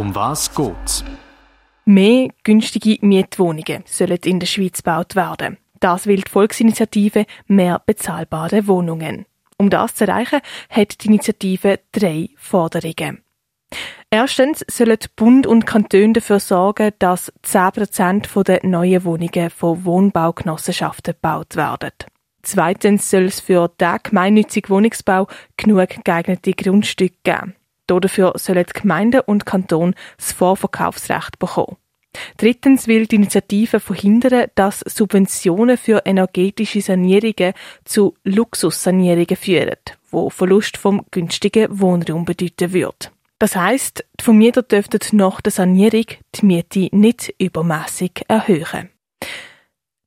Um was geht's? Mehr günstige Mietwohnungen sollen in der Schweiz gebaut werden. Das will die Volksinitiative Mehr bezahlbare Wohnungen. Um das zu erreichen, hat die Initiative drei Forderungen. Erstens sollen Bund und Kantone dafür sorgen, dass 10% der neuen Wohnungen von Wohnbaugenossenschaften gebaut werden. Zweitens soll es für den gemeinnützigen Wohnungsbau genug geeignete Grundstücke geben. Dafür sollen die Gemeinden und Kanton das Vorverkaufsrecht bekommen. Drittens will die Initiative verhindern, dass Subventionen für energetische Sanierungen zu Luxussanierungen führen, wo Verlust vom günstigen Wohnraum bedeuten wird. Das heisst, die Vermieter dürften nach der Sanierung die Miete nicht übermäßig erhöhen.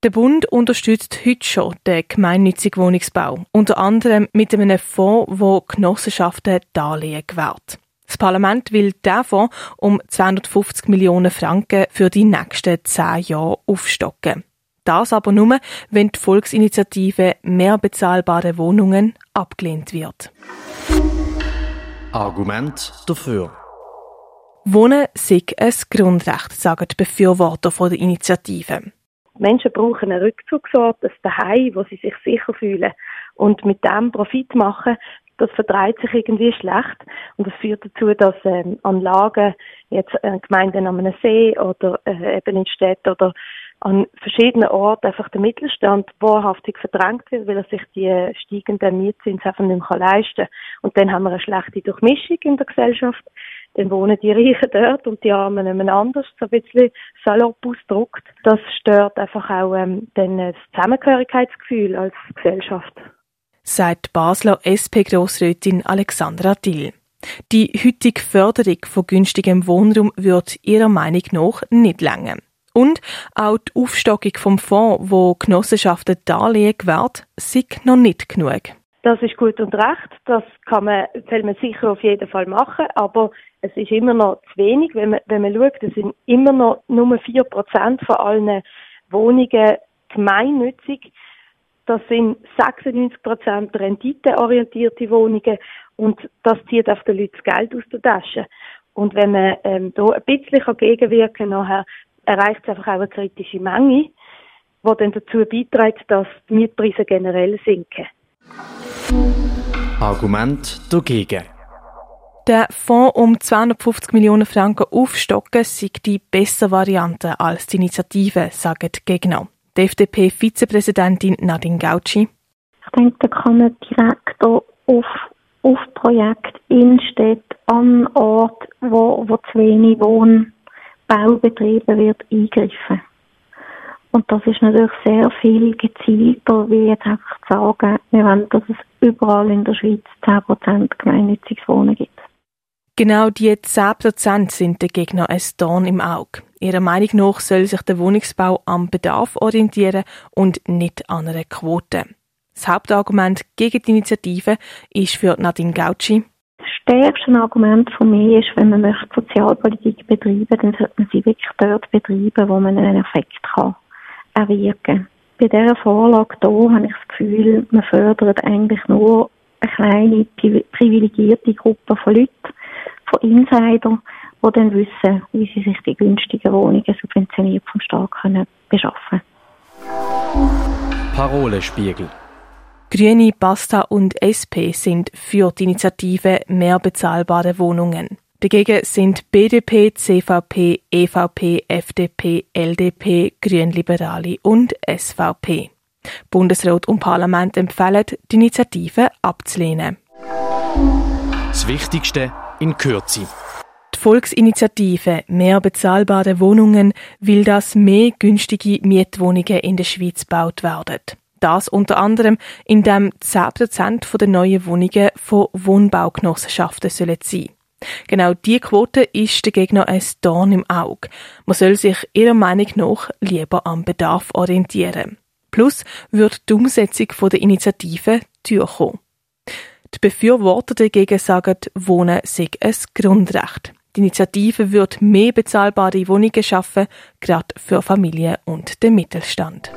Der Bund unterstützt heute schon den gemeinnützigen Wohnungsbau, unter anderem mit einem Fonds, wo Genossenschaften Darlehen gewährt. Das Parlament will diesen Fonds um 250 Millionen Franken für die nächsten zehn Jahre aufstocken. Das aber nur, wenn die Volksinitiative mehr bezahlbare Wohnungen abgelehnt wird. Argument dafür. Wohnen sei ein Grundrecht, sagen die Befürworter der Initiative. Menschen brauchen einen Rückzugsort, ein Daheim, wo sie sich sicher fühlen und mit dem Profit machen. Das vertreibt sich irgendwie schlecht und das führt dazu, dass ähm, Anlagen jetzt äh, Gemeinden an einem See oder äh, eben in Städten oder an verschiedenen Orten einfach der Mittelstand wahrhaftig verdrängt wird, weil er sich die steigenden Mietzinsen einfach nicht mehr leisten kann. Und dann haben wir eine schlechte Durchmischung in der Gesellschaft. Dann wohnen die Reichen dort und die Armen jemand anders, so ein bisschen salopp ausgedrückt. Das stört einfach auch ähm, dann das Zusammengehörigkeitsgefühl als Gesellschaft. Sagt Basler SP-Grossrätin Alexandra Dill. Die heutige Förderung von günstigem Wohnraum wird ihrer Meinung nach nicht länger. Und auch die Aufstockung vom Fonds, wo Genossenschaften Darlehen gewährt, sind noch nicht genug. Das ist gut und recht. Das kann man, soll man sicher auf jeden Fall machen. Aber es ist immer noch zu wenig. Wenn man, wenn man schaut, es sind immer noch nur 4% von allen Wohnungen gemeinnützig. Das sind 96% renditeorientierte Wohnungen. Und das zieht auf den Leuten das Geld aus der Tasche. Und wenn man ähm, da ein bisschen gegenwirken kann, nachher erreicht es einfach auch eine kritische Menge, die dann dazu beiträgt, dass die Mietpreise generell sinken. Argument dagegen. Der Fonds um 250 Millionen Franken aufstocken sei die bessere Variante als die Initiative, sagen die Gegner. Die FDP-Vizepräsidentin Nadine Gauci. Ich denke, da kann man direkt auf, auf Projekte in Städten, an Orten, wo, wo zu wenig wohnen, Bau betrieben wird, eingreifen. Und das ist natürlich sehr viel gezielter, wie jetzt einfach zu sagen, wir wollen, dass es überall in der Schweiz 10% gemeinnütziges Wohnen gibt. Genau die 10% sind den Gegner ein Dorn im Auge. Ihrer Meinung nach soll sich der Wohnungsbau am Bedarf orientieren und nicht an einer Quote. Das Hauptargument gegen die Initiative ist für Nadine Gauci, stärkste Argument von mir ist, wenn man möchte Sozialpolitik betreiben, dann sollte man sie wirklich dort betreiben, wo man einen Effekt kann erwirken kann. Bei dieser Vorlage hier habe ich das Gefühl, man fördert eigentlich nur eine kleine privilegierte Gruppe von Leuten, von Insidern, die dann wissen, wie sie sich die günstigen Wohnungen subventioniert vom Staat können beschaffen können. Parolespiegel Grüne, Basta und SP sind für die Initiative mehr bezahlbare Wohnungen. Dagegen sind BDP, CVP, EVP, FDP, LDP, Grünliberale und SVP. Bundesrat und Parlament empfehlen, die Initiative abzulehnen. Das Wichtigste in Kürze. Die Volksinitiative Mehr bezahlbare Wohnungen will, dass mehr günstige Mietwohnungen in der Schweiz gebaut werden. Das unter anderem, indem 10% der neuen Wohnungen von Wohnbaugenossenschaften sollen sein. Genau diese Quote ist der Gegner ein Dorn im Auge. Man soll sich ihrer Meinung nach lieber am Bedarf orientieren. Plus wird die Umsetzung der Initiative durchkommen. Die Befürworter dagegen sagen, Wohnen sei ein Grundrecht. Die Initiative wird mehr bezahlbare Wohnungen schaffen, gerade für Familien und den Mittelstand.